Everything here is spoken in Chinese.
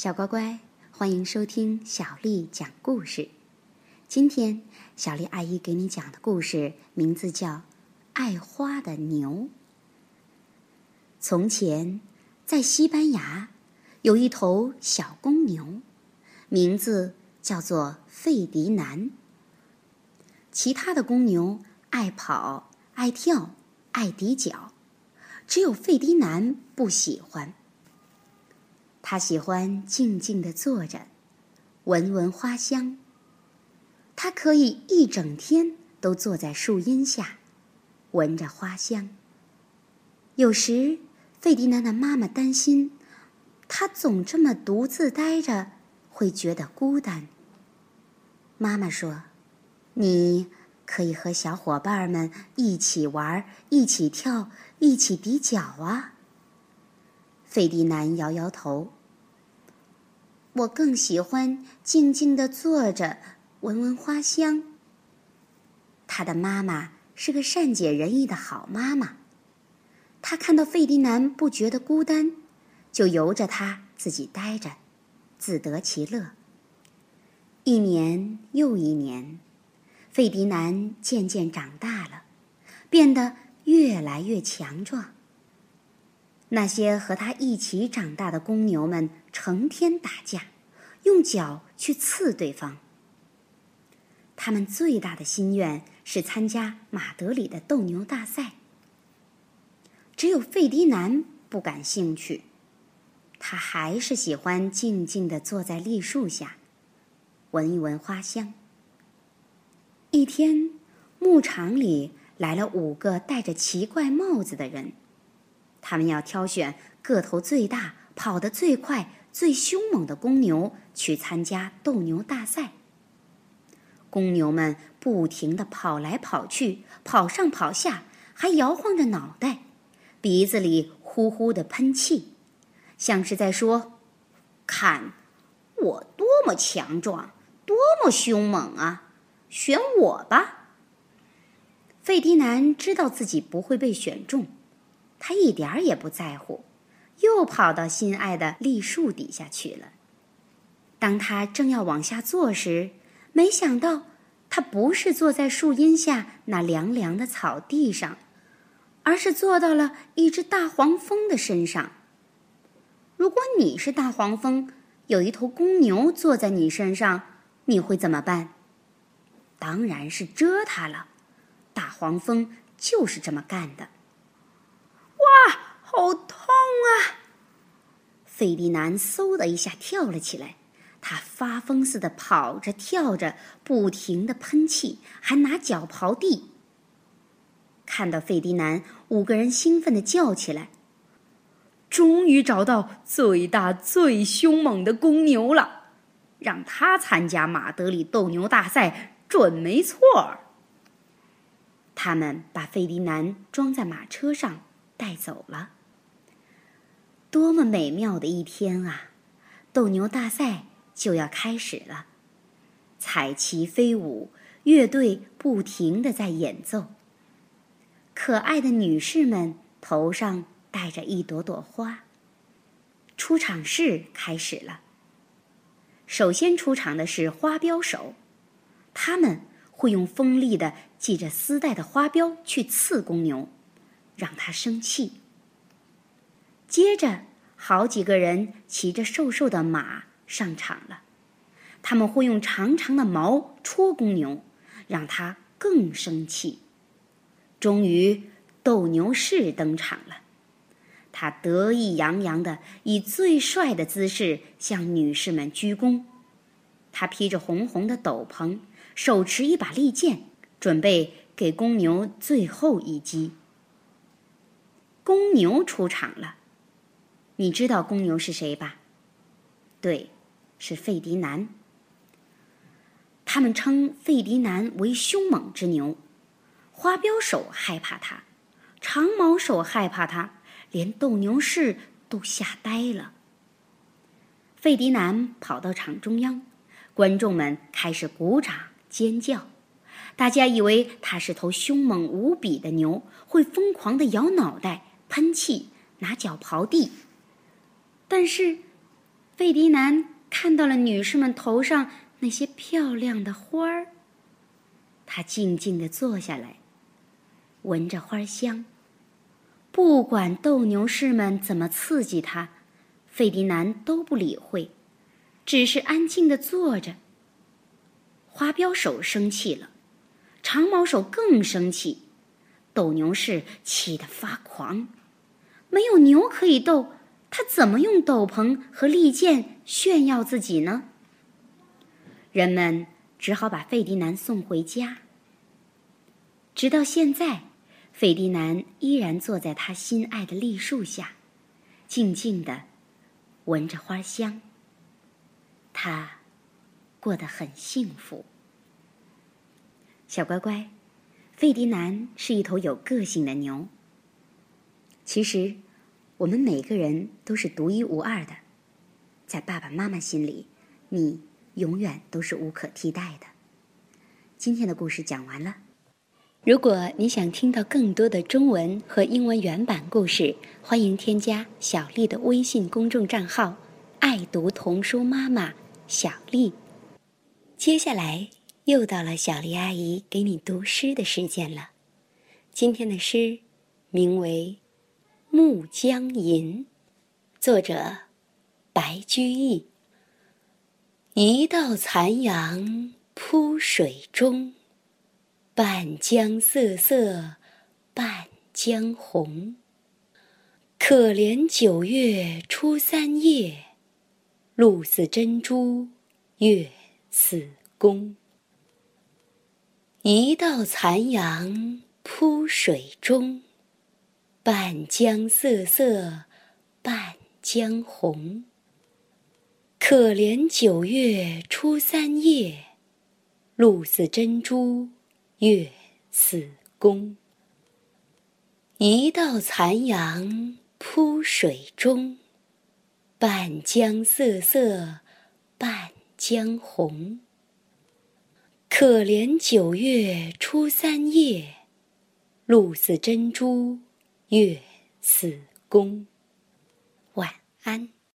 小乖乖，欢迎收听小丽讲故事。今天，小丽阿姨给你讲的故事名字叫《爱花的牛》。从前，在西班牙，有一头小公牛，名字叫做费迪南。其他的公牛爱跑、爱跳、爱抵脚，只有费迪南不喜欢。他喜欢静静地坐着，闻闻花香。他可以一整天都坐在树荫下，闻着花香。有时，费迪南的妈妈担心，他总这么独自待着，会觉得孤单。妈妈说：“你可以和小伙伴们一起玩，一起跳，一起抵脚啊。”费迪南摇摇头。我更喜欢静静地坐着，闻闻花香。他的妈妈是个善解人意的好妈妈，她看到费迪南不觉得孤单，就由着他自己待着，自得其乐。一年又一年，费迪南渐渐长大了，变得越来越强壮。那些和他一起长大的公牛们成天打架，用脚去刺对方。他们最大的心愿是参加马德里的斗牛大赛。只有费迪南不感兴趣，他还是喜欢静静地坐在栗树下，闻一闻花香。一天，牧场里来了五个戴着奇怪帽子的人。他们要挑选个头最大、跑得最快、最凶猛的公牛去参加斗牛大赛。公牛们不停地跑来跑去，跑上跑下，还摇晃着脑袋，鼻子里呼呼地喷气，像是在说：“看，我多么强壮，多么凶猛啊！选我吧！”费迪南知道自己不会被选中。他一点儿也不在乎，又跑到心爱的栗树底下去了。当他正要往下坐时，没想到他不是坐在树荫下那凉凉的草地上，而是坐到了一只大黄蜂的身上。如果你是大黄蜂，有一头公牛坐在你身上，你会怎么办？当然是蛰它了。大黄蜂就是这么干的。哇好痛啊！费迪南嗖的一下跳了起来，他发疯似的跑着跳着，不停的喷气，还拿脚刨地。看到费迪南，五个人兴奋的叫起来：“终于找到最大最凶猛的公牛了，让他参加马德里斗牛大赛准没错。”他们把费迪南装在马车上带走了。多么美妙的一天啊！斗牛大赛就要开始了，彩旗飞舞，乐队不停的在演奏。可爱的女士们头上戴着一朵朵花。出场式开始了。首先出场的是花镖手，他们会用锋利的系着丝带的花镖去刺公牛，让他生气。接着，好几个人骑着瘦瘦的马上场了，他们会用长长的矛戳公牛，让他更生气。终于，斗牛士登场了，他得意洋洋的以最帅的姿势向女士们鞠躬。他披着红红的斗篷，手持一把利剑，准备给公牛最后一击。公牛出场了。你知道公牛是谁吧？对，是费迪南。他们称费迪南为凶猛之牛，花镖手害怕他，长毛手害怕他，连斗牛士都吓呆了。费迪南跑到场中央，观众们开始鼓掌尖叫，大家以为他是头凶猛无比的牛，会疯狂的摇脑袋、喷气、拿脚刨地。但是，费迪南看到了女士们头上那些漂亮的花儿，他静静地坐下来，闻着花香。不管斗牛士们怎么刺激他，费迪南都不理会，只是安静地坐着。花镖手生气了，长毛手更生气，斗牛士气得发狂。没有牛可以斗。他怎么用斗篷和利剑炫耀自己呢？人们只好把费迪南送回家。直到现在，费迪南依然坐在他心爱的栗树下，静静的闻着花香。他过得很幸福。小乖乖，费迪南是一头有个性的牛。其实。我们每个人都是独一无二的，在爸爸妈妈心里，你永远都是无可替代的。今天的故事讲完了。如果你想听到更多的中文和英文原版故事，欢迎添加小丽的微信公众账号“爱读童书妈妈小丽”。接下来又到了小丽阿姨给你读诗的时间了。今天的诗名为。《暮江吟》，作者白居易。一道残阳铺水中，半江瑟瑟半江红。可怜九月初三夜，露似真珠月似弓。一道残阳铺水中。半江瑟瑟半江红。可怜九月初三夜，露似真珠月似弓。一道残阳铺水中，半江瑟瑟半江红。可怜九月初三夜，露似真珠。月似弓，晚安。